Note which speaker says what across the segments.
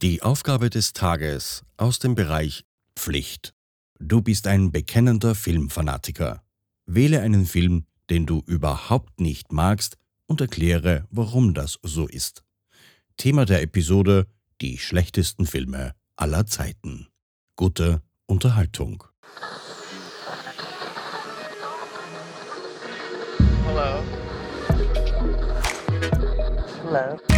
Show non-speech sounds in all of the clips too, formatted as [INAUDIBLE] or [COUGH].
Speaker 1: Die Aufgabe des Tages aus dem Bereich Pflicht. Du bist ein bekennender Filmfanatiker. Wähle einen Film, den du überhaupt nicht magst und erkläre, warum das so ist. Thema der Episode Die schlechtesten Filme aller Zeiten. Gute Unterhaltung.
Speaker 2: Hello. Hello.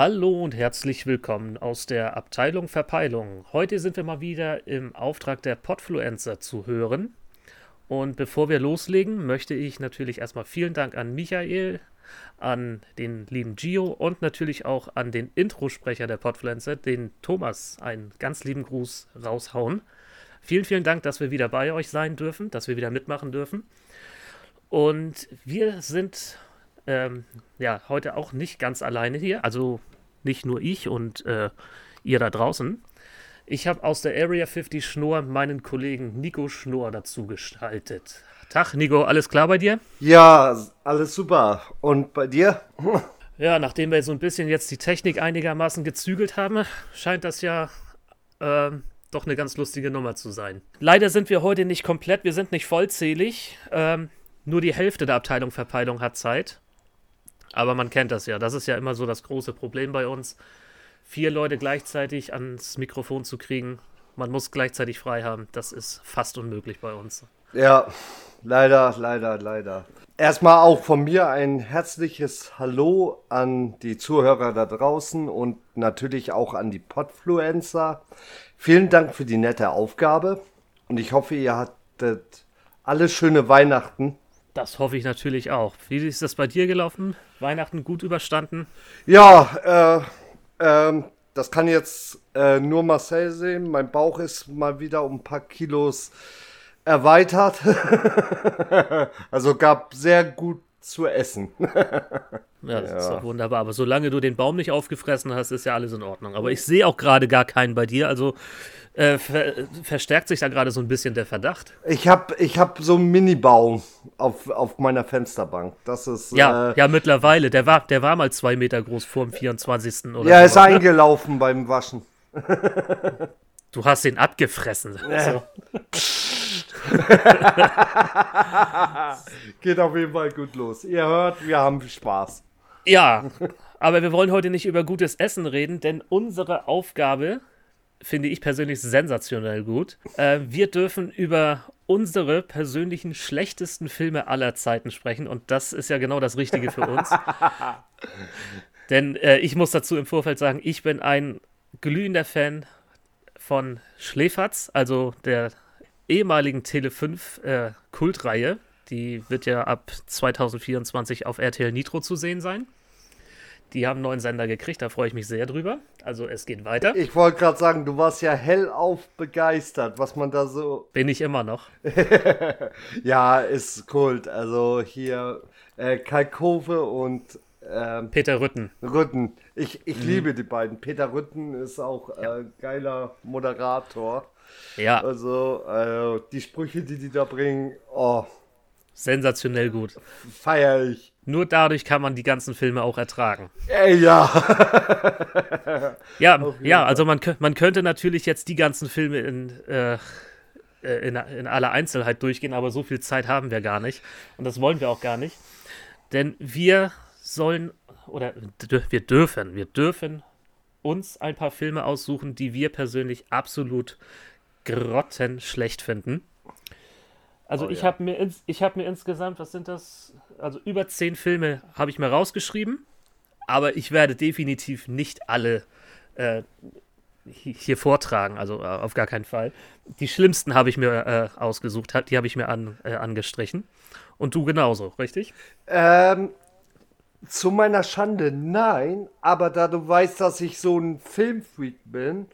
Speaker 3: Hallo und herzlich willkommen aus der Abteilung Verpeilung. Heute sind wir mal wieder im Auftrag der Podfluencer zu hören. Und bevor wir loslegen, möchte ich natürlich erstmal vielen Dank an Michael, an den lieben Gio und natürlich auch an den Introsprecher der Podfluencer, den Thomas, einen ganz lieben Gruß raushauen. Vielen, vielen Dank, dass wir wieder bei euch sein dürfen, dass wir wieder mitmachen dürfen. Und wir sind ähm, ja heute auch nicht ganz alleine hier, also nicht nur ich und äh, ihr da draußen. Ich habe aus der Area 50 Schnur meinen Kollegen Nico Schnur dazu gestaltet. Tag, Nico, alles klar bei dir?
Speaker 4: Ja, alles super. Und bei dir? [LAUGHS]
Speaker 3: Ja, nachdem wir so ein bisschen jetzt die Technik einigermaßen gezügelt haben, scheint das ja ähm, doch eine ganz lustige Nummer zu sein. Leider sind wir heute nicht komplett, wir sind nicht vollzählig. Ähm, nur die Hälfte der Abteilung Verpeilung hat Zeit. Aber man kennt das ja. Das ist ja immer so das große Problem bei uns. Vier Leute gleichzeitig ans Mikrofon zu kriegen. Man muss gleichzeitig frei haben. Das ist fast unmöglich bei uns.
Speaker 4: Ja, leider, leider, leider. Erstmal auch von mir ein herzliches Hallo an die Zuhörer da draußen und natürlich auch an die Podfluencer. Vielen Dank für die nette Aufgabe und ich hoffe, ihr hattet alle schöne Weihnachten.
Speaker 3: Das hoffe ich natürlich auch. Wie ist das bei dir gelaufen? Weihnachten gut überstanden?
Speaker 4: Ja, äh, ähm, das kann jetzt äh, nur Marcel sehen. Mein Bauch ist mal wieder um ein paar Kilos erweitert. [LAUGHS] also gab sehr gut zu essen. [LAUGHS]
Speaker 3: Ja, das ist
Speaker 4: Ja.
Speaker 3: doch wunderbar. Aber solange du den Baum nicht aufgefressen hast, ist ja alles in Ordnung. Aber ich sehe auch gerade gar keinen bei dir. Also äh, ver verstärkt sich da gerade so ein bisschen der Verdacht.
Speaker 4: Ich habe ich hab so einen Mini-Baum auf, auf meiner Fensterbank. Das ist.
Speaker 3: Ja,
Speaker 4: äh,
Speaker 3: ja, mittlerweile. Der war, der war mal zwei Meter groß vor dem 24. oder
Speaker 4: ja, ist
Speaker 3: ne?
Speaker 4: eingelaufen beim Waschen.
Speaker 3: Du hast ihn abgefressen. Also, [LAUGHS]
Speaker 4: Geht auf jeden Fall gut los. Ihr hört, wir haben Spaß.
Speaker 3: ja, aber wir wollen heute nicht über gutes Essen reden, denn unsere Aufgabe finde ich persönlich sensationell gut. Äh, wir dürfen über unsere persönlichen schlechtesten Filme aller Zeiten sprechen und das ist ja genau das Richtige für uns. [LAUGHS] denn äh, ich muss dazu im Vorfeld sagen, ich bin ein glühender Fan von Schläferz, also der ehemaligen Tele5 äh, Kultreihe. Die wird ja ab 2024 auf RTL Nitro zu sehen sein. Die haben einen neuen Sender gekriegt, da freue ich mich sehr drüber. Also es geht weiter.
Speaker 4: Ich wollte gerade sagen, du warst ja hellauf begeistert, was man da so. [LAUGHS]
Speaker 3: Bin ich immer noch. [LAUGHS]
Speaker 4: Ja, ist Kult. Also hier äh, Kalkove und ähm,
Speaker 3: Peter Rütten.
Speaker 4: Rütten. Ich,
Speaker 3: Mhm.
Speaker 4: ich liebe die beiden. Peter Rütten ist auch äh, geiler Moderator.
Speaker 3: Ja,
Speaker 4: Also äh, die Sprüche, die die da bringen, oh,
Speaker 3: sensationell gut.
Speaker 4: feier ich.
Speaker 3: Nur dadurch kann man die ganzen Filme auch ertragen.
Speaker 4: Ey, ja.
Speaker 3: Ja, ja also man, man könnte natürlich jetzt die ganzen Filme in, äh, äh, in, in aller Einzelheit durchgehen, aber so viel Zeit haben wir gar nicht. Und das wollen wir auch gar nicht. Denn wir sollen, oder wir dürfen, wir dürfen uns ein paar Filme aussuchen, die wir persönlich absolut grottenschlecht finden. Also
Speaker 4: Oh
Speaker 3: ich
Speaker 4: ja.
Speaker 3: habe mir, ins, ich hab mir insgesamt, was sind das? Also über zehn Filme habe ich mir rausgeschrieben, aber ich werde definitiv nicht alle äh, hi- hier vortragen, also äh, auf gar keinen Fall. Die schlimmsten habe ich mir äh, ausgesucht, die habe ich mir an, äh, angestrichen. Und du genauso, richtig?
Speaker 4: Ähm, zu meiner Schande nein, aber da du weißt, dass ich so ein Filmfreak bin,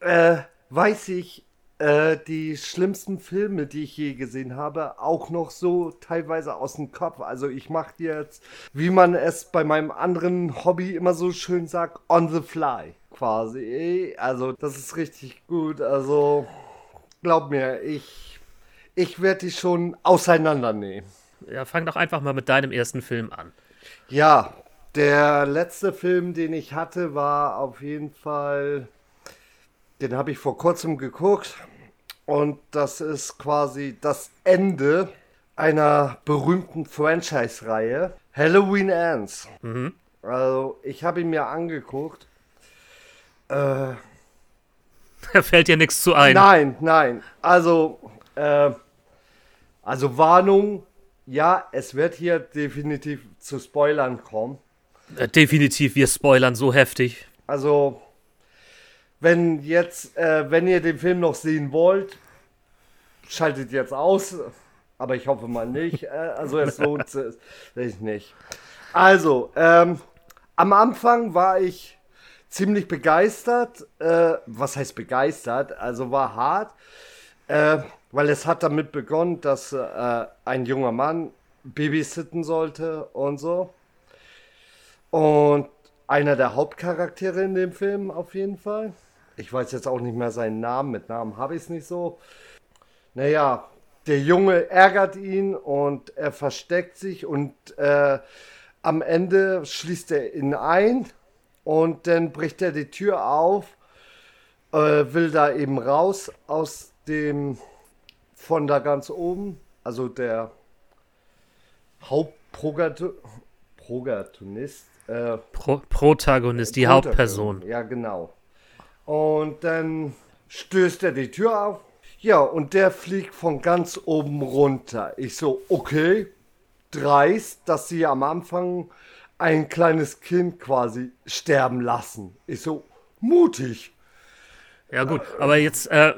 Speaker 4: äh, weiß ich äh, die schlimmsten Filme, die ich je gesehen habe, auch noch so teilweise aus dem Kopf. Also ich mache jetzt, wie man es bei meinem anderen Hobby immer so schön sagt, on the fly quasi. Also das ist richtig gut. Also glaub mir, ich, ich werde die schon auseinandernehmen.
Speaker 3: Ja, fang doch einfach mal mit deinem ersten Film an.
Speaker 4: Ja, der letzte Film, den ich hatte, war auf jeden Fall, den habe ich vor kurzem geguckt. Und das ist quasi das Ende einer berühmten Franchise-Reihe, Halloween Ends.
Speaker 3: Mhm.
Speaker 4: Also, ich habe ihn mir angeguckt. Äh,
Speaker 3: Da fällt dir nichts zu ein.
Speaker 4: Nein, nein. Also, äh, also Warnung. Ja, es wird hier definitiv zu Spoilern kommen.
Speaker 3: Äh, Definitiv, wir spoilern so heftig.
Speaker 4: Also, wenn jetzt, äh, wenn ihr den Film noch sehen wollt, schaltet jetzt aus. Aber ich hoffe mal nicht. Äh, also, es lohnt sich nicht. Also, ähm, am Anfang war ich ziemlich begeistert. Äh, was heißt begeistert? Also war hart. Äh, weil es hat damit begonnen, dass äh, ein junger Mann babysitten sollte und so. Und einer der Hauptcharaktere in dem Film auf jeden Fall. Ich weiß jetzt auch nicht mehr seinen Namen, mit Namen habe ich es nicht so. Naja, der Junge ärgert ihn und er versteckt sich und äh, am Ende schließt er ihn ein und dann bricht er die Tür auf, äh, will da eben raus aus dem, von da ganz oben, also der Hauptprotagonist, äh,
Speaker 3: Pro Protagonist, die Hauptperson.
Speaker 4: ja, genau. Und dann stößt er die Tür auf. Ja, und der fliegt von ganz oben runter. Ich so, okay, dreist, dass sie am Anfang ein kleines Kind quasi sterben lassen. Ich so, mutig.
Speaker 3: Ja, gut, aber jetzt äh,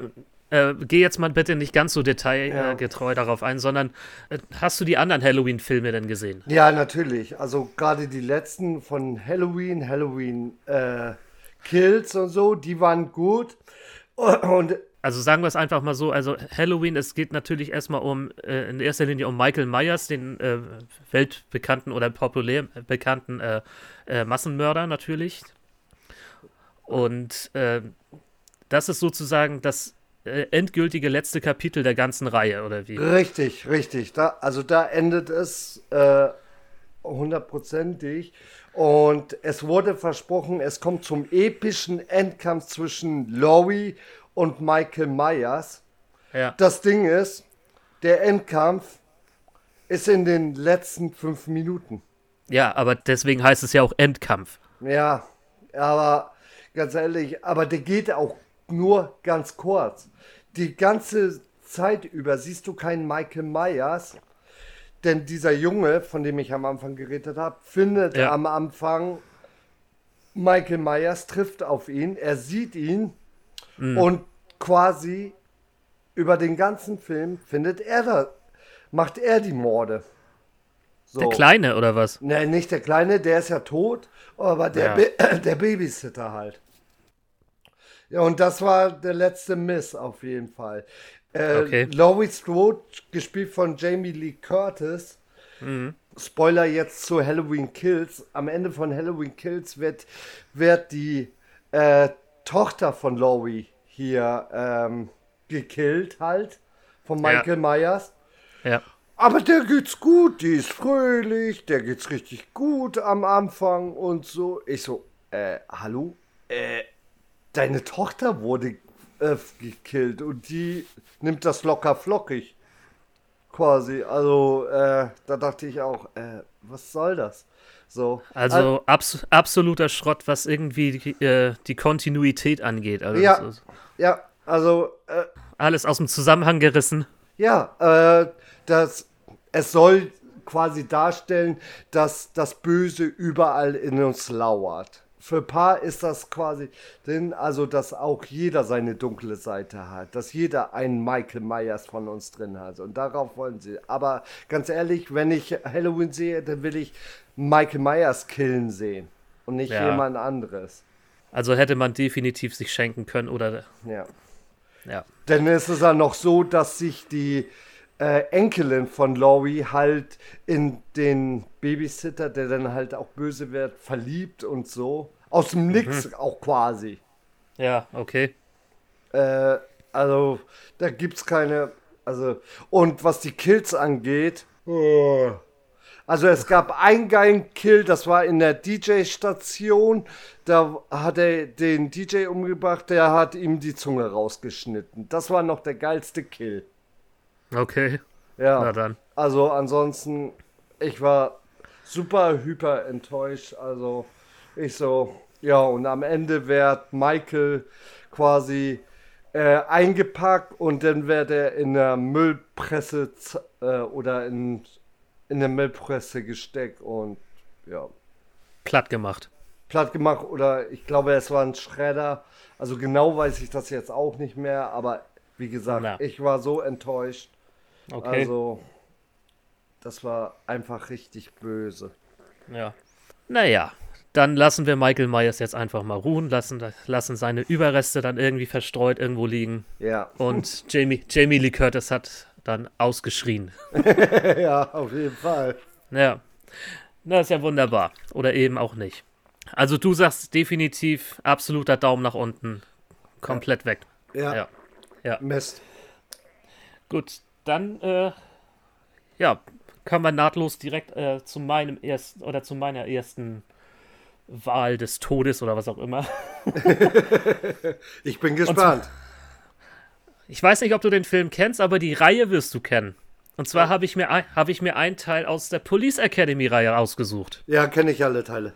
Speaker 3: äh, geh jetzt mal bitte nicht ganz so detailgetreu darauf ein, sondern äh, hast du die anderen Halloween-Filme denn gesehen?
Speaker 4: Ja, natürlich. Also gerade die letzten von Halloween, Halloween äh, Kills und so, die waren gut. Und
Speaker 3: Also sagen wir es einfach mal so, also Halloween, es geht natürlich erstmal um, äh, in erster Linie um Michael Myers, den äh, weltbekannten oder populär bekannten äh, äh, Massenmörder natürlich. Und äh, das ist sozusagen das äh, endgültige letzte Kapitel der ganzen Reihe, oder wie?
Speaker 4: Richtig, richtig. Da, also da endet es äh, hundertprozentig. Und es wurde versprochen, es kommt zum epischen Endkampf zwischen Laurie und Michael Myers.
Speaker 3: Ja.
Speaker 4: Das Ding ist, der Endkampf ist in den letzten fünf Minuten.
Speaker 3: ja, aber deswegen heißt es ja auch Endkampf.
Speaker 4: Ja, aber ganz ehrlich, aber der geht auch nur ganz kurz. Die ganze Zeit über siehst du keinen Michael Myers, denn dieser Junge, von dem ich am Anfang geredet habe, findet
Speaker 3: Ja.
Speaker 4: am Anfang Michael Myers, trifft auf ihn, er sieht ihn
Speaker 3: Mhm.
Speaker 4: und quasi über den ganzen Film findet er da, macht er die Morde. So.
Speaker 3: Der Kleine, oder was?
Speaker 4: Ne, nicht der Kleine, der ist ja tot, aber der,
Speaker 3: Ja.
Speaker 4: Ba- [CLEARS THROAT] der Babysitter halt. Ja, und das war der letzte Miss auf jeden Fall. Äh,
Speaker 3: Okay.
Speaker 4: Laurie Strode, gespielt von Jamie Lee Curtis.
Speaker 3: Mhm.
Speaker 4: Spoiler jetzt zu Halloween Kills. Am Ende von Halloween Kills wird, wird die äh, Tochter von Laurie hier ähm, gekillt halt. Von
Speaker 3: Ja.
Speaker 4: Michael Myers.
Speaker 3: Ja.
Speaker 4: Aber der geht's gut, die ist fröhlich, der geht's richtig gut am Anfang und so. Ich so, äh, hallo? Äh, deine Tochter wurde äh, gekillt und die nimmt das locker flockig. Quasi. Also, äh, da dachte ich auch, äh, was soll das? So.
Speaker 3: Also abs absoluter Schrott, was irgendwie die, äh, die Kontinuität angeht. Also
Speaker 4: Ja.
Speaker 3: ist
Speaker 4: ja, also, äh,
Speaker 3: alles aus dem Zusammenhang gerissen.
Speaker 4: Ja, äh, das, es soll quasi darstellen, dass das Böse überall in uns lauert. Für ein paar ist das quasi, denn also, dass auch jeder seine dunkle Seite hat, dass jeder einen Michael Myers von uns drin hat und darauf wollen sie. Aber ganz ehrlich, wenn ich Halloween sehe, dann will ich Michael Myers killen sehen und nicht
Speaker 3: Ja.
Speaker 4: jemand anderes.
Speaker 3: Also hätte man definitiv sich schenken können oder
Speaker 4: Ja.
Speaker 3: ja.
Speaker 4: Denn es ist ja noch so, dass sich die äh, Enkelin von Laurie halt in den Babysitter, der dann halt auch böse wird, verliebt und so. Aus dem Nix auch quasi.
Speaker 3: Ja, okay.
Speaker 4: Äh, also, da gibt's keine. Also, und was die Kills angeht. oh. Also, es gab einen geilen Kill, das war in der DJ-Station. Da hat er den DJ umgebracht, der hat ihm die Zunge rausgeschnitten. Das war noch der geilste Kill.
Speaker 3: Okay.
Speaker 4: Ja.
Speaker 3: Na dann.
Speaker 4: Also, ansonsten, ich war super hyper enttäuscht. Also, ich so, ja, und am Ende wird Michael quasi äh, eingepackt und dann wird er in der Müllpresse äh, oder in, in der Müllpresse gesteckt und ja,
Speaker 3: Platt gemacht.
Speaker 4: platt gemacht oder ich glaube, es war ein Schredder. Also genau weiß ich das jetzt auch nicht mehr, aber wie gesagt,
Speaker 3: Na.
Speaker 4: ich war so enttäuscht.
Speaker 3: Okay.
Speaker 4: Also, das war einfach richtig böse.
Speaker 3: Ja. Naja, dann lassen wir Michael Myers jetzt einfach mal ruhen, lassen, lassen seine Überreste dann irgendwie verstreut irgendwo liegen.
Speaker 4: Ja,
Speaker 3: Und Jamie, Jamie Lee Curtis hat dann ausgeschrien. [LAUGHS]
Speaker 4: ja, auf jeden Fall.
Speaker 3: Ja. Das ist ja wunderbar. Oder eben auch nicht. Also du sagst definitiv absoluter Daumen nach unten. Komplett weg.
Speaker 4: Ja,
Speaker 3: Ja. Ja.
Speaker 4: Mist.
Speaker 3: Gut, dann äh, ja, kommen wir nahtlos direkt äh, zu meinem ersten oder zu meiner ersten Wahl des Todes oder was auch immer. [LAUGHS]
Speaker 4: Ich bin gespannt.
Speaker 3: Ich weiß nicht, ob du den Film kennst, aber die Reihe wirst du kennen. Und zwar habe ich, mir habe ich mir einen Teil aus der Police Academy Reihe ausgesucht.
Speaker 4: Ja, kenne ich alle Teile.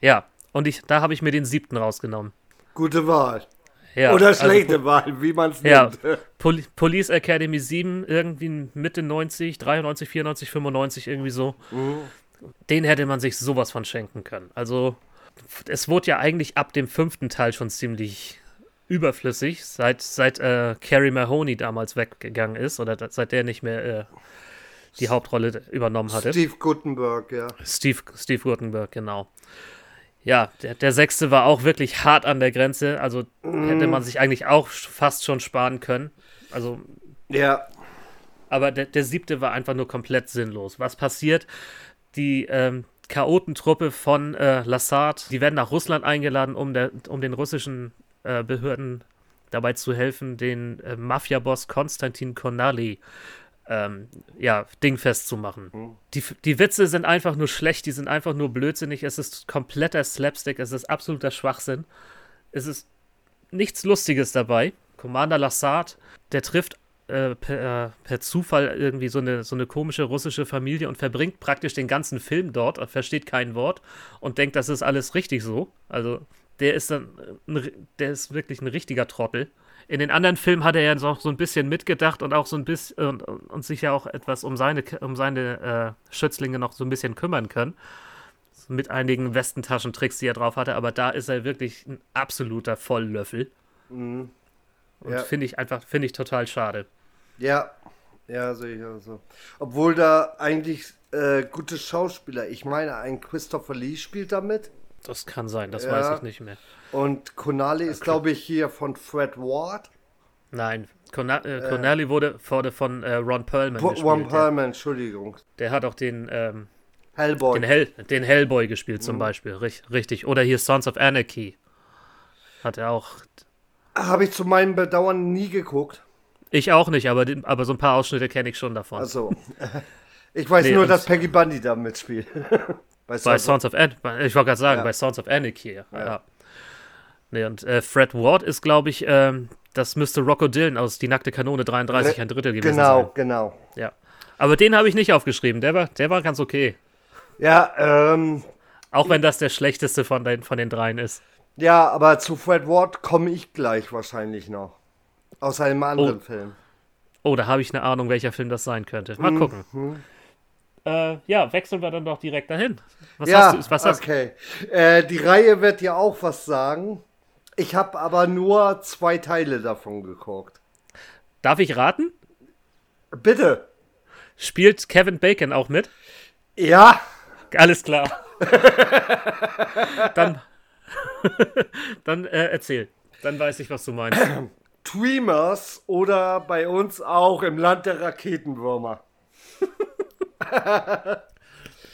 Speaker 3: Ja, und ich, da habe ich mir den siebten rausgenommen.
Speaker 4: Gute Wahl.
Speaker 3: Ja,
Speaker 4: Oder
Speaker 3: also
Speaker 4: schlechte Wahl, wie man es
Speaker 3: Ja,
Speaker 4: nennt.
Speaker 3: Pol Police Academy 7, irgendwie Mitte 90, 93, 94, 95, irgendwie so. Den hätte man sich sowas von schenken können. Also, es wurde ja eigentlich ab dem fünften Teil schon ziemlich überflüssig, seit, seit äh, Carrie Mahoney damals weggegangen ist oder da- seit der nicht mehr äh, die Hauptrolle übernommen hatte.
Speaker 4: Steve Gutenberg, ja.
Speaker 3: Steve, Steve Gutenberg, genau. Ja, der, der sechste war auch wirklich hart an der Grenze. Also hätte man sich eigentlich auch fast schon sparen können. Also,
Speaker 4: Ja,
Speaker 3: aber der, der siebte war einfach nur komplett sinnlos. Was passiert? Die ähm, Chaotentruppe von äh, Lassard, die werden nach Russland eingeladen, um, der, um den russischen äh, Behörden dabei zu helfen, den äh, Mafia-Boss Konstantin Konali ähm, ja, dingfest zu machen. Die, die Witze sind einfach nur schlecht, die sind einfach nur blödsinnig, es ist kompletter Slapstick, es ist absoluter Schwachsinn. Es ist nichts Lustiges dabei. Commander Lassard, der trifft äh, per, äh, per Zufall irgendwie so eine, so eine komische russische Familie und verbringt praktisch den ganzen Film dort, er versteht kein Wort und denkt, das ist alles richtig so. Also der ist dann, äh, ein, der ist wirklich ein richtiger Trottel. In den anderen Filmen hat er ja noch so ein bisschen mitgedacht und auch so ein bisschen und, und sich ja auch etwas um seine, um seine äh, Schützlinge noch so ein bisschen kümmern können. Mit einigen Westentaschentricks, die er drauf hatte, aber da ist er wirklich ein absoluter Volllöffel. Und
Speaker 4: Ja.
Speaker 3: finde ich einfach, finde ich total schade.
Speaker 4: Ja. Ja, sehe ich auch so. Obwohl da eigentlich äh, gute Schauspieler, ich meine, ein Christopher Lee spielt damit.
Speaker 3: Das kann sein, das
Speaker 4: Ja.
Speaker 3: weiß ich nicht mehr.
Speaker 4: Und Konali ist, glaube ich, hier von Fred Ward.
Speaker 3: Nein, Conna äh, Connelly wurde, wurde von äh, Ron Perlman
Speaker 4: Po-
Speaker 3: gespielt. Der,
Speaker 4: Perlman, Entschuldigung.
Speaker 3: der hat auch den, ähm,
Speaker 4: Hellboy.
Speaker 3: den, Hell, den Hellboy gespielt
Speaker 4: Mhm.
Speaker 3: zum Beispiel. Rich, richtig. Oder hier Sons of Anarchy. Hat er auch.
Speaker 4: Habe ich zu meinem Bedauern nie geguckt.
Speaker 3: Ich auch nicht, aber, aber so ein paar Ausschnitte kenne ich schon davon.
Speaker 4: Also, [LAUGHS] ich weiß
Speaker 3: Nee,
Speaker 4: nur, dass Peggy Bundy da mitspielt. [LAUGHS] Bei
Speaker 3: Bei Sons of An ich wollte gerade sagen,
Speaker 4: Ja.
Speaker 3: bei Sons of Anarchy. Ja. Nee, und äh, Fred Ward ist, glaube ich, ähm, das müsste Rocco Dillon aus Die nackte Kanone 33 ein Drittel gewesen
Speaker 4: Genau,
Speaker 3: sein.
Speaker 4: genau.
Speaker 3: Ja. Aber den habe ich nicht aufgeschrieben. Der war, der war ganz okay.
Speaker 4: Ja, ähm,
Speaker 3: Auch wenn das der schlechteste von den, von den dreien ist.
Speaker 4: ja, aber zu Fred Ward komme ich gleich wahrscheinlich noch. Aus einem anderen
Speaker 3: Oh.
Speaker 4: Film.
Speaker 3: Oh, da habe ich eine Ahnung, welcher Film das sein könnte. Mal
Speaker 4: Mhm.
Speaker 3: gucken. Äh, ja, wechseln wir dann doch direkt dahin. Was
Speaker 4: ja,
Speaker 3: hast du? Was hast
Speaker 4: okay. Äh, die Reihe wird ja auch was sagen. Ich habe aber nur zwei Teile davon geguckt.
Speaker 3: Darf ich raten?
Speaker 4: Bitte.
Speaker 3: Spielt Kevin Bacon auch mit?
Speaker 4: Ja.
Speaker 3: Alles klar. [LAUGHS] dann [LAUGHS] dann äh, erzähl. Dann weiß ich, was du meinst. [CLEARS THROAT]
Speaker 4: Dreamers oder bei uns auch im Land der Raketenwürmer. [LAUGHS]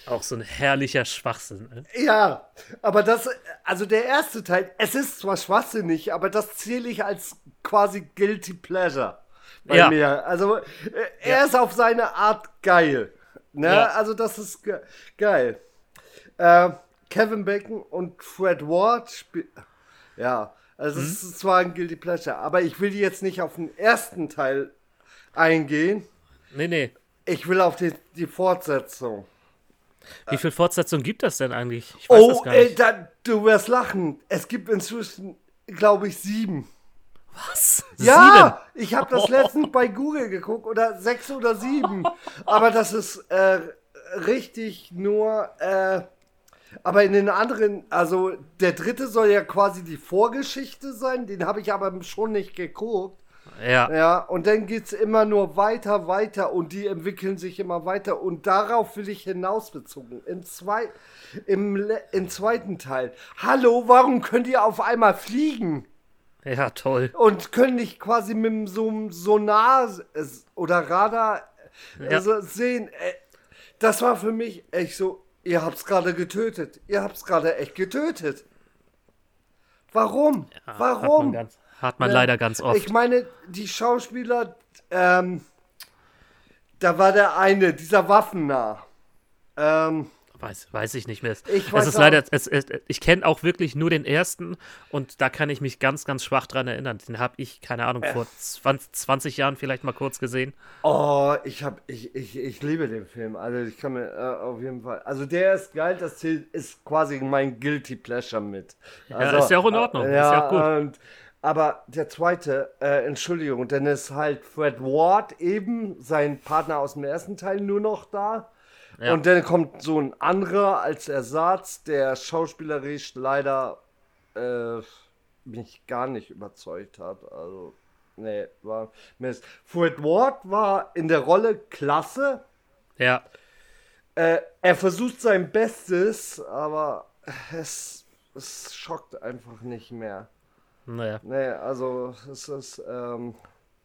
Speaker 3: Auch so ein herrlicher Schwachsinn. Ne?
Speaker 4: Ja, aber das, also der erste Teil, es ist zwar schwachsinnig, aber das zähle ich als quasi Guilty Pleasure bei
Speaker 3: Ja.
Speaker 4: mir. Also äh, er ist auf seine Art geil. Ne?
Speaker 3: Ja.
Speaker 4: Also das ist ge geil. Äh, Kevin Bacon und Fred Ward spielen. Ja, also
Speaker 3: Mhm.
Speaker 4: es ist zwar ein Guilty Pleasure, aber ich will jetzt nicht auf den ersten Teil eingehen.
Speaker 3: Nee, nee.
Speaker 4: Ich will auf die, die Fortsetzung.
Speaker 3: Wie viel Fortsetzung gibt das denn eigentlich? Ich weiß das
Speaker 4: Oh,
Speaker 3: gar
Speaker 4: ey, da, du wirst lachen. Es gibt inzwischen, glaube ich, sieben.
Speaker 3: Was?
Speaker 4: Ja, ich habe das letztens bei Google geguckt oder sechs oder sieben. Aber das ist äh, richtig nur. Äh, aber in den anderen, also der dritte soll ja quasi die Vorgeschichte sein. Den habe ich aber schon nicht geguckt.
Speaker 3: Ja.
Speaker 4: Ja, und dann geht's immer nur weiter, weiter und die entwickeln sich immer weiter und darauf will ich hinausbezogen. Im, zwei, im, im zweiten Teil. Hallo, warum könnt ihr auf einmal fliegen?
Speaker 3: Ja, toll.
Speaker 4: Und können nicht quasi mit so einem Sonar oder Radar
Speaker 3: Ja.
Speaker 4: so sehen. Äh, Das war für mich echt so, ihr habt's gerade getötet. Ihr habt's gerade echt getötet. Warum?
Speaker 3: Hat
Speaker 4: Warum?
Speaker 3: man, ganz, hat man
Speaker 4: Ja,
Speaker 3: leider ganz oft.
Speaker 4: Ich meine, die Schauspieler, ähm, da war der eine, dieser Waffennah. Ähm,
Speaker 3: Weiß, weiß ich nicht mehr.
Speaker 4: Ich
Speaker 3: es
Speaker 4: weiß
Speaker 3: ist
Speaker 4: auch-
Speaker 3: leider, es, es, ich kenne auch wirklich nur den ersten und da kann ich mich ganz, ganz schwach dran erinnern. Den habe ich, keine Ahnung, vor 20, 20 Jahren vielleicht mal kurz gesehen.
Speaker 4: oh, ich hab, ich, ich, ich liebe den Film. Also ich kann mir äh, auf jeden Fall. Also der ist geil, das zählt- ist quasi mein Guilty Pleasure mit. Also,
Speaker 3: ist ja auch in Ordnung,
Speaker 4: äh,
Speaker 3: ist ja auch gut.
Speaker 4: Und, aber der zweite, äh, Entschuldigung, denn ist halt Fred Ward eben, sein Partner aus dem ersten Teil, nur noch da.
Speaker 3: Ja.
Speaker 4: Und dann kommt so ein anderer als Ersatz, der schauspielerisch leider äh, mich gar nicht überzeugt hat. Also, nee, war Mist. Fred Ward war in der Rolle klasse.
Speaker 3: Ja,
Speaker 4: Äh, er versucht sein Bestes, aber es, es schockt einfach nicht mehr.
Speaker 3: naja.
Speaker 4: Nee, also es ist, ähm,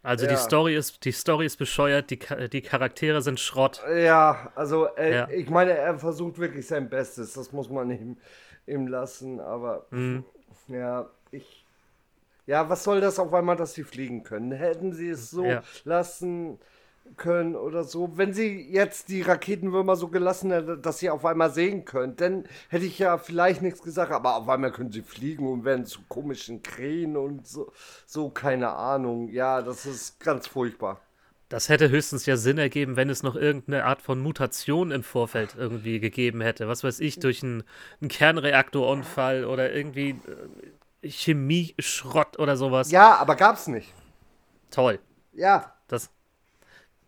Speaker 3: Also
Speaker 4: Ja.
Speaker 3: die Story ist, die Story ist bescheuert, die, die Charaktere sind Schrott.
Speaker 4: ja, also äh,
Speaker 3: Ja.
Speaker 4: ich meine, er versucht wirklich sein Bestes, das muss man ihm, ihm lassen, aber
Speaker 3: Mhm.
Speaker 4: ja, ich, ja, was soll das auf einmal, dass sie fliegen können? Hätten sie es so
Speaker 3: Ja.
Speaker 4: lassen können oder so, wenn sie jetzt die Raketenwürmer so gelassen hätten, dass sie auf einmal sehen können, dann hätte ich ja vielleicht nichts gesagt, aber auf einmal können sie fliegen und werden zu komischen Krähen und so, so keine Ahnung. Ja, das ist ganz furchtbar.
Speaker 3: Das hätte höchstens ja Sinn ergeben, wenn es noch irgendeine Art von Mutation im Vorfeld irgendwie gegeben hätte. Was weiß ich, durch einen, einen Kernreaktorunfall oder irgendwie äh, Chemie-Schrott oder sowas.
Speaker 4: Ja, aber gab's nicht.
Speaker 3: Toll.
Speaker 4: Ja,
Speaker 3: Das,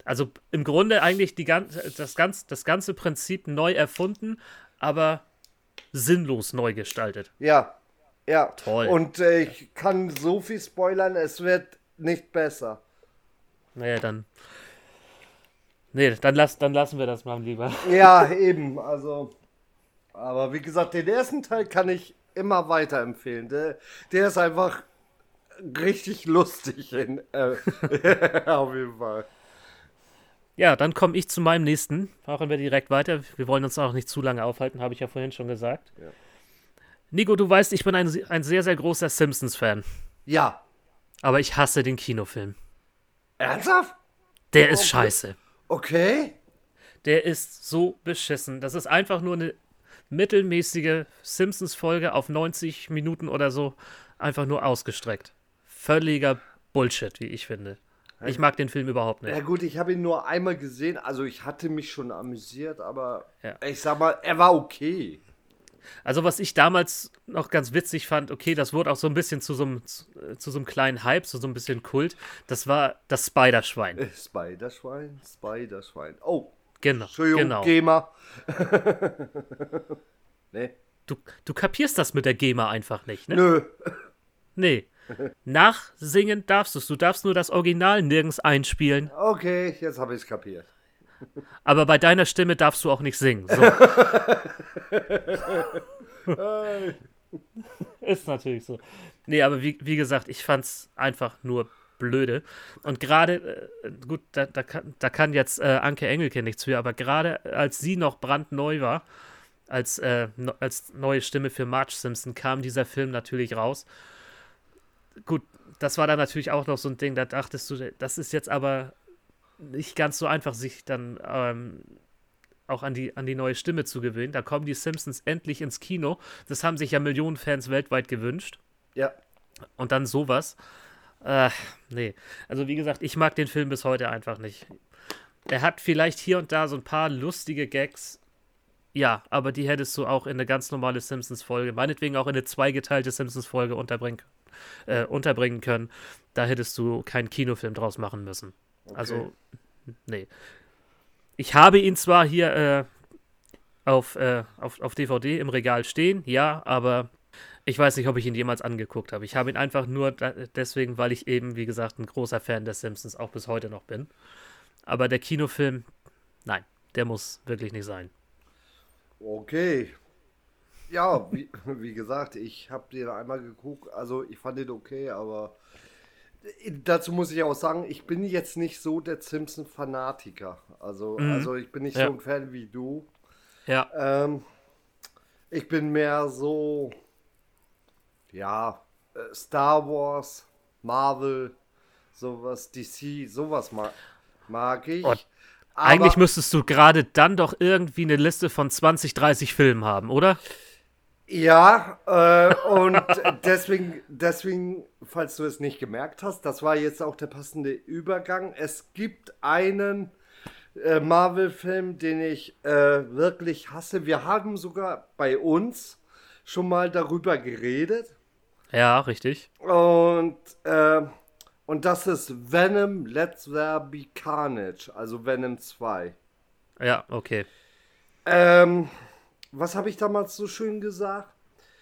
Speaker 3: also im Grunde eigentlich die, gan- das, ganz, das ganze Prinzip neu erfunden, aber sinnlos neu gestaltet.
Speaker 4: ja, ja.
Speaker 3: Toll.
Speaker 4: Und äh, ich kann so viel spoilern, es wird nicht besser.
Speaker 3: Naja, dann. Nee, dann, lass, dann lassen wir das mal lieber. [LAUGHS]
Speaker 4: Ja, eben, also. Aber wie gesagt, den ersten Teil kann ich immer weiterempfehlen. Der, der ist einfach richtig lustig. In, äh, [LAUGHS] auf jeden Fall.
Speaker 3: Ja, dann komme ich zu meinem nächsten. Machen wir direkt weiter. Wir wollen uns auch nicht zu lange aufhalten, habe ich ja vorhin schon gesagt.
Speaker 4: Ja.
Speaker 3: Nico, du weißt, ich bin ein, ein sehr, sehr großer Simpsons-Fan.
Speaker 4: Ja.
Speaker 3: Aber ich hasse den Kinofilm.
Speaker 4: Ernsthaft?
Speaker 3: Der ist
Speaker 4: Okay.
Speaker 3: scheiße.
Speaker 4: Okay.
Speaker 3: Der ist so beschissen. Das ist einfach nur eine mittelmäßige Simpsons-Folge auf 90 Minuten oder so. Einfach nur ausgestreckt. Völliger Bullshit, wie ich finde. Ich mag den Film überhaupt nicht.
Speaker 4: gut, ich habe ihn nur einmal gesehen. Also ich hatte mich schon amüsiert, aber
Speaker 3: Ja.
Speaker 4: ich sag mal, er war okay.
Speaker 3: Also, was ich damals noch ganz witzig fand, okay, das wurde auch so ein bisschen zu so einem, zu, äh, zu so einem kleinen Hype, zu so ein bisschen Kult. Das war das Spiderschwein.
Speaker 4: Äh, Spiderschwein, Spiderschwein. Oh,
Speaker 3: Genau.
Speaker 4: Entschuldigung,
Speaker 3: genau.
Speaker 4: GEMA. [LAUGHS] nee.
Speaker 3: Du, du kapierst das mit der GEMA einfach nicht, ne?
Speaker 4: Nö.
Speaker 3: Nee. Nachsingen darfst du Du darfst nur das Original nirgends einspielen.
Speaker 4: Okay, jetzt habe ich es kapiert.
Speaker 3: Aber bei deiner Stimme darfst du auch nicht singen. So. [LAUGHS] Ist natürlich so. Nee, aber wie, wie gesagt, ich fand's einfach nur blöde. Und gerade, äh, gut, da, da, kann, da kann jetzt äh, Anke Engelke nichts für, aber gerade als sie noch brandneu war, als, äh, no, als neue Stimme für Marge Simpson, kam dieser Film natürlich raus. Gut, das war dann natürlich auch noch so ein Ding, da dachtest du, das ist jetzt aber nicht ganz so einfach, sich dann ähm, auch an die, an die neue Stimme zu gewöhnen. Da kommen die Simpsons endlich ins Kino. Das haben sich ja Millionen Fans weltweit gewünscht.
Speaker 4: Ja.
Speaker 3: Und dann sowas. Äh, nee. Also wie gesagt, ich mag den Film bis heute einfach nicht. Er hat vielleicht hier und da so ein paar lustige Gags. Ja, aber die hättest du auch in eine ganz normale Simpsons-Folge, meinetwegen auch in eine zweigeteilte Simpsons-Folge unterbringen, äh, unterbringen können. Da hättest du keinen Kinofilm draus machen müssen. Okay. Also, nee. Ich habe ihn zwar hier äh, auf, äh, auf, auf DVD im Regal stehen, ja, aber ich weiß nicht, ob ich ihn jemals angeguckt habe. Ich habe ihn einfach nur deswegen, weil ich eben, wie gesagt, ein großer Fan des Simpsons auch bis heute noch bin. Aber der Kinofilm, nein, der muss wirklich nicht sein.
Speaker 4: Okay. Ja, wie, [LAUGHS] wie gesagt, ich habe den einmal geguckt. Also ich fand den okay, aber dazu muss ich auch sagen, ich bin jetzt nicht so der Simpson-Fanatiker. Also, mhm. also ich bin nicht ja. so ein Fan wie du.
Speaker 3: Ja.
Speaker 4: Ähm, ich bin mehr so, ja, äh, Star Wars, Marvel, sowas, DC, sowas mag, mag ich.
Speaker 3: Oh, eigentlich müsstest du gerade dann doch irgendwie eine Liste von 20, 30 Filmen haben, oder?
Speaker 4: Ja, äh, und [LAUGHS] deswegen, deswegen, falls du es nicht gemerkt hast, das war jetzt auch der passende Übergang. Es gibt einen äh, Marvel-Film, den ich äh, wirklich hasse. Wir haben sogar bei uns schon mal darüber geredet.
Speaker 3: Ja, richtig.
Speaker 4: Und, äh, und das ist Venom Let's There Be Carnage, also Venom 2.
Speaker 3: Ja, okay.
Speaker 4: Ähm, was habe ich damals so schön gesagt?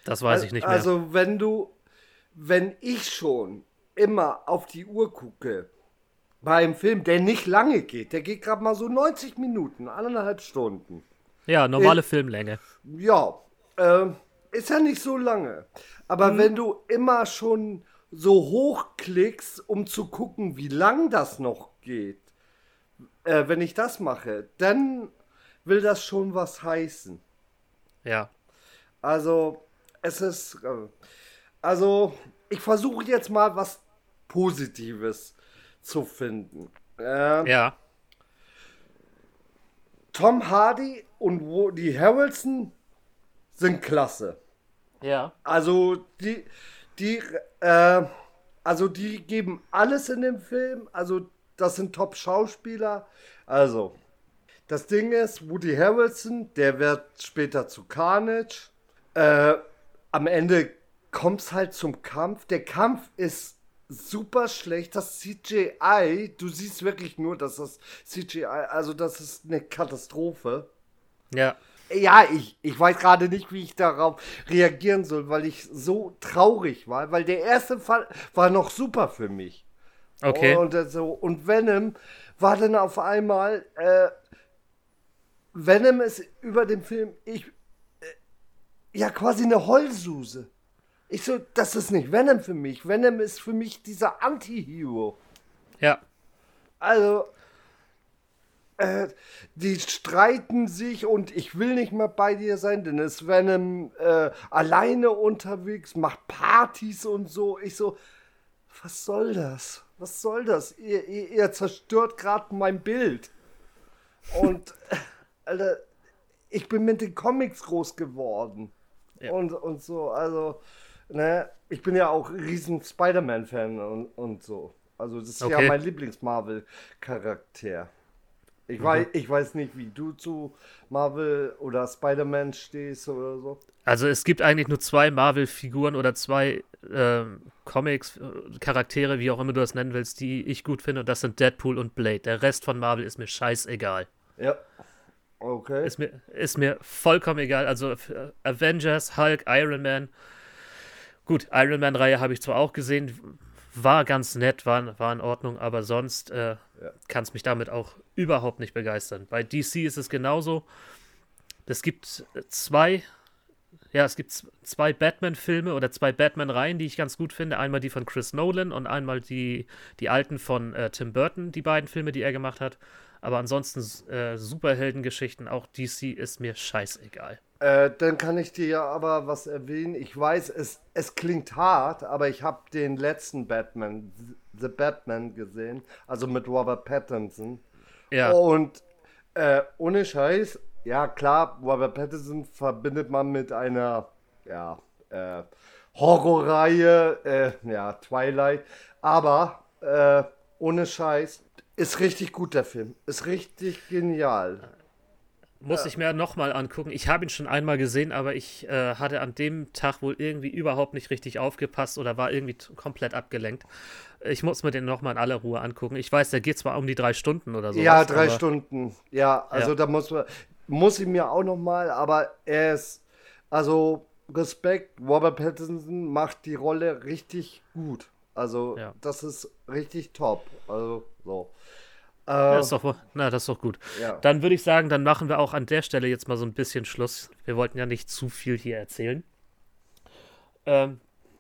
Speaker 3: Das weiß ich nicht mehr.
Speaker 4: Also, wenn du, wenn ich schon immer auf die Uhr gucke, bei einem Film, der nicht lange geht, der geht gerade mal so 90 Minuten, eineinhalb Stunden.
Speaker 3: Ja, normale ich, Filmlänge.
Speaker 4: Ja, äh, ist ja nicht so lange. Aber mhm. wenn du immer schon so hochklickst, um zu gucken, wie lang das noch geht, äh, wenn ich das mache, dann will das schon was heißen.
Speaker 3: Ja.
Speaker 4: Also, es ist. Äh, also, ich versuche jetzt mal was Positives zu finden.
Speaker 3: Äh, ja.
Speaker 4: Tom Hardy und Woody Harrelson sind klasse.
Speaker 3: Ja.
Speaker 4: Also, die. Die. Äh, also, die geben alles in dem Film. Also, das sind Top-Schauspieler. Also, das Ding ist, Woody Harrelson, der wird später zu Carnage. Äh, am Ende kommt es halt zum Kampf. Der Kampf ist super schlecht. Das CGI, du siehst wirklich nur, dass das CGI, also das ist eine Katastrophe.
Speaker 3: Ja.
Speaker 4: Ja, ich, ich weiß gerade nicht, wie ich darauf reagieren soll, weil ich so traurig war, weil der erste Fall war noch super für mich.
Speaker 3: Okay.
Speaker 4: Und, so, und Venom war dann auf einmal äh, Venom ist über dem Film, ich, äh, ja, quasi eine Heulsuse. Ich so, das ist nicht Venom für mich. Venom ist für mich dieser Anti-Hero.
Speaker 3: Ja.
Speaker 4: Also, äh, die streiten sich und ich will nicht mehr bei dir sein, denn es Venom äh, alleine unterwegs, macht Partys und so. Ich so, was soll das? Was soll das? Ihr, ihr, ihr zerstört gerade mein Bild. Und Alter, ich bin mit den Comics groß geworden. Ja. Und, und so, also, ne, ich bin ja auch riesen Spider-Man-Fan und, und so. Also, das ist okay. ja mein Lieblings-Marvel-Charakter. Ich, mhm. weiß, ich weiß nicht, wie du zu Marvel oder Spider-Man stehst oder so.
Speaker 3: Also es gibt eigentlich nur zwei Marvel-Figuren oder zwei äh, Comics, Charaktere, wie auch immer du das nennen willst, die ich gut finde. Und das sind Deadpool und Blade. Der Rest von Marvel ist mir scheißegal.
Speaker 4: Ja. Okay.
Speaker 3: Ist mir, ist mir vollkommen egal. Also äh, Avengers, Hulk, Iron Man. Gut, Iron Man-Reihe habe ich zwar auch gesehen, war ganz nett, war, war in Ordnung, aber sonst äh,
Speaker 4: Ja.
Speaker 3: kann es mich damit auch überhaupt nicht begeistern. Bei DC ist es genauso. Es gibt äh, zwei, ja, es gibt zwei Batman-Filme oder zwei Batman-Reihen, die ich ganz gut finde. Einmal die von Chris Nolan und einmal die, die alten von äh, Tim Burton, die beiden Filme, die er gemacht hat. Aber ansonsten äh, Superheldengeschichten, auch DC ist mir scheißegal.
Speaker 4: Äh, dann kann ich dir ja aber was erwähnen. Ich weiß, es, es klingt hart, aber ich habe den letzten Batman, The Batman gesehen, also mit Robert Pattinson.
Speaker 3: Ja,
Speaker 4: Und äh, ohne Scheiß, ja klar, Robert Pattinson verbindet man mit einer, ja, äh, Horrorreihe, äh, ja, Twilight, aber äh, ohne Scheiß, ist richtig gut der Film, ist richtig genial.
Speaker 3: muss ich mir nochmal angucken. Ich habe ihn schon einmal gesehen, aber ich äh, hatte an dem Tag wohl irgendwie überhaupt nicht richtig aufgepasst oder war irgendwie komplett abgelenkt. Ich muss mir den nochmal in aller Ruhe angucken. Ich weiß, der geht zwar um die drei Stunden oder so.
Speaker 4: Ja, drei Stunden. Ja, also
Speaker 3: Ja.
Speaker 4: da muss man, muss ich mir auch noch mal, aber er ist, also Respekt, Robert Pattinson macht die Rolle richtig gut. Also
Speaker 3: Ja.
Speaker 4: das ist richtig top. Also so. Äh,
Speaker 3: Ja, ist doch, na, das ist doch gut.
Speaker 4: Ja.
Speaker 3: Dann würde ich sagen, dann machen wir auch an der Stelle jetzt mal so ein bisschen Schluss. Wir wollten ja nicht zu viel hier erzählen. Ähm,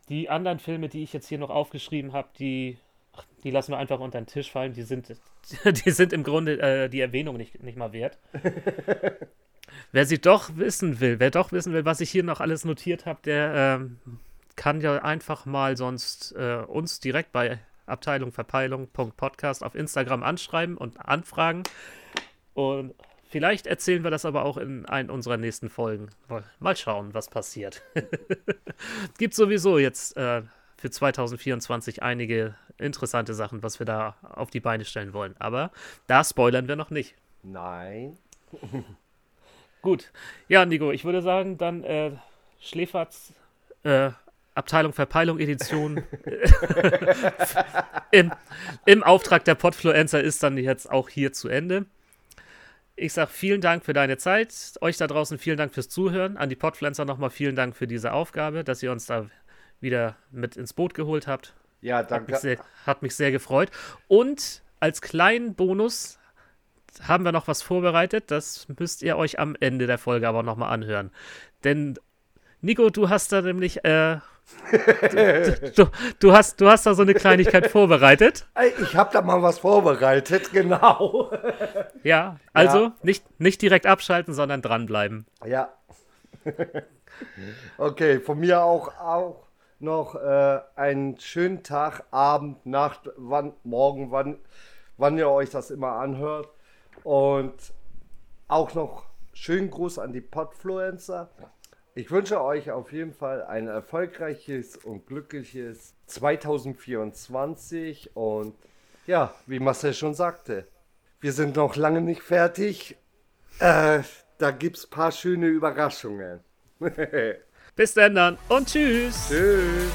Speaker 3: die anderen Filme, die ich jetzt hier noch aufgeschrieben habe, die, die lassen wir einfach unter den Tisch fallen. Die sind, [LAUGHS] die sind im Grunde äh, die Erwähnung nicht, nicht mal wert. [LAUGHS] wer sie doch wissen will, wer doch wissen will, was ich hier noch alles notiert habe, der ähm, kann ja einfach mal sonst äh, uns direkt bei abteilungverpeilung.podcast auf Instagram anschreiben und anfragen. Und vielleicht erzählen wir das aber auch in einer unserer nächsten Folgen. Mal- Mal schauen, was passiert. [LAUGHS] Gibt sowieso jetzt äh, für 2024 einige interessante Sachen, was wir da auf die Beine stellen wollen. Aber da spoilern wir noch nicht.
Speaker 4: Nein. [LAUGHS]
Speaker 3: Gut. Ja, Nico, ich würde sagen, dann äh, Schläferz, äh, Abteilung Verpeilung Edition [LAUGHS] im, im Auftrag der Podfluencer ist dann jetzt auch hier zu Ende. Ich sage vielen Dank für deine Zeit. Euch da draußen vielen Dank fürs Zuhören. An die Podfluencer nochmal vielen Dank für diese Aufgabe, dass ihr uns da wieder mit ins Boot geholt habt.
Speaker 4: Ja,
Speaker 3: Hat mich,
Speaker 4: danke.
Speaker 3: sehr, hat mich sehr gefreut. Und als kleinen Bonus haben wir noch was vorbereitet. Das müsst ihr euch am Ende der Folge aber nochmal anhören. Denn, Nico, du hast da nämlich, äh, du, du, du, hast, du hast da so eine Kleinigkeit [LAUGHS] vorbereitet.
Speaker 4: Ich habe da mal was vorbereitet, genau.
Speaker 3: Ja, also
Speaker 4: Ja.
Speaker 3: Nicht, nicht direkt abschalten, sondern dranbleiben.
Speaker 4: Ja. okay, von mir auch, auch noch äh, einen schönen Tag, Abend, Nacht, wann, morgen, wann, wann ihr euch das immer anhört. Und auch noch schönen Gruß an die Podfluencer. Ich wünsche euch auf jeden Fall ein erfolgreiches und glückliches 2024. Und ja, wie Marcel schon sagte, wir sind noch lange nicht fertig. Äh, da gibt's ein paar schöne Überraschungen. [LAUGHS]
Speaker 3: Bis dann dann und tschüss.
Speaker 4: Tschüss.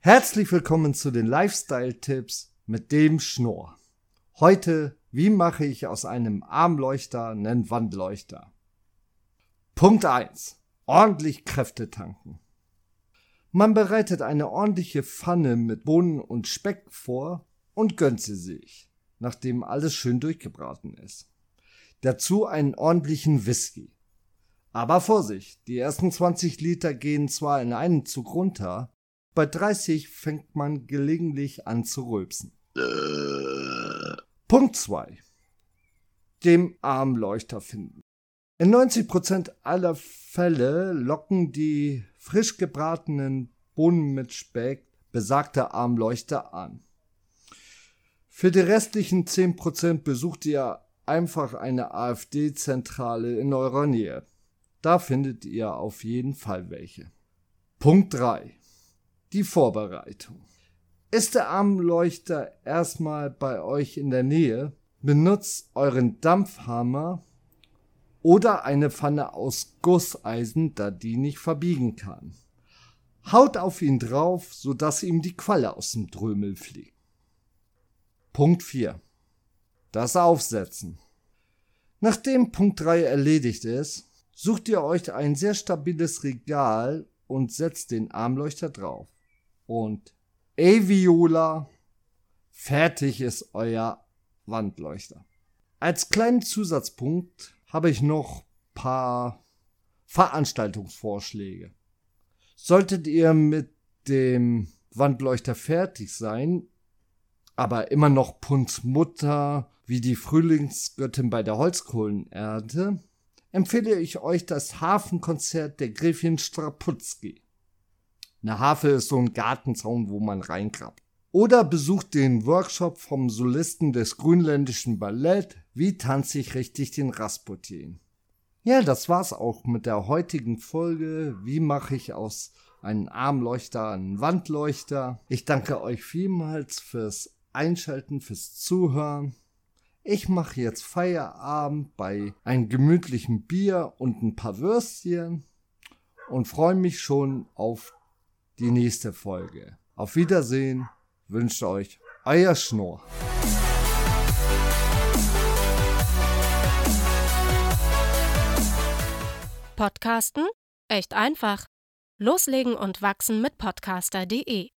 Speaker 4: Herzlich willkommen zu den Lifestyle-Tipps mit dem Schnorr. Heute, wie mache ich aus einem Armleuchter einen Wandleuchter? Punkt 1. Ordentlich Kräfte tanken. Man bereitet eine ordentliche Pfanne mit Bohnen und Speck vor und gönnt sie sich, nachdem alles schön durchgebraten ist. Dazu einen ordentlichen Whisky. Aber Vorsicht, die ersten 20 Liter gehen zwar in einen Zug runter, bei 30 fängt man gelegentlich an zu rülpsen. Punkt 2. Dem Armleuchter finden. In 90% aller Fälle locken die frisch gebratenen Bohnen mit Speck besagte Armleuchter an. Für die restlichen 10% besucht ihr einfach eine AfD-Zentrale in eurer Nähe. Da findet ihr auf jeden Fall welche. Punkt 3. Die Vorbereitung. Ist der Armleuchter erstmal bei euch in der Nähe, benutzt euren Dampfhammer oder eine Pfanne aus Gusseisen, da die nicht verbiegen kann. Haut auf ihn drauf, sodass ihm die Qualle aus dem Drömel fliegt. Punkt 4. Das Aufsetzen. Nachdem Punkt 3 erledigt ist, sucht ihr euch ein sehr stabiles Regal und setzt den Armleuchter drauf. Und Eviola, fertig ist euer Wandleuchter. Als kleinen Zusatzpunkt habe ich noch paar Veranstaltungsvorschläge. Solltet ihr mit dem Wandleuchter fertig sein, aber immer noch Punzmutter wie die Frühlingsgöttin bei der Holzkohlenernte, empfehle ich euch das Hafenkonzert der Gräfin Straputzki. Eine Hafe ist so ein Gartenzaun, wo man reinkrabbt. Oder besucht den Workshop vom Solisten des grünländischen Ballett Wie tanze ich richtig den Rasputin. Ja, das war's auch mit der heutigen Folge. Wie mache ich aus einem Armleuchter einen Wandleuchter? Ich danke euch vielmals fürs Einschalten, fürs Zuhören. Ich mache jetzt Feierabend bei einem gemütlichen Bier und ein paar Würstchen und freue mich schon auf die nächste Folge. Auf Wiedersehen, wünscht euch euer Schnurr.
Speaker 5: Podcasten? Echt einfach. Loslegen und wachsen mit podcaster.de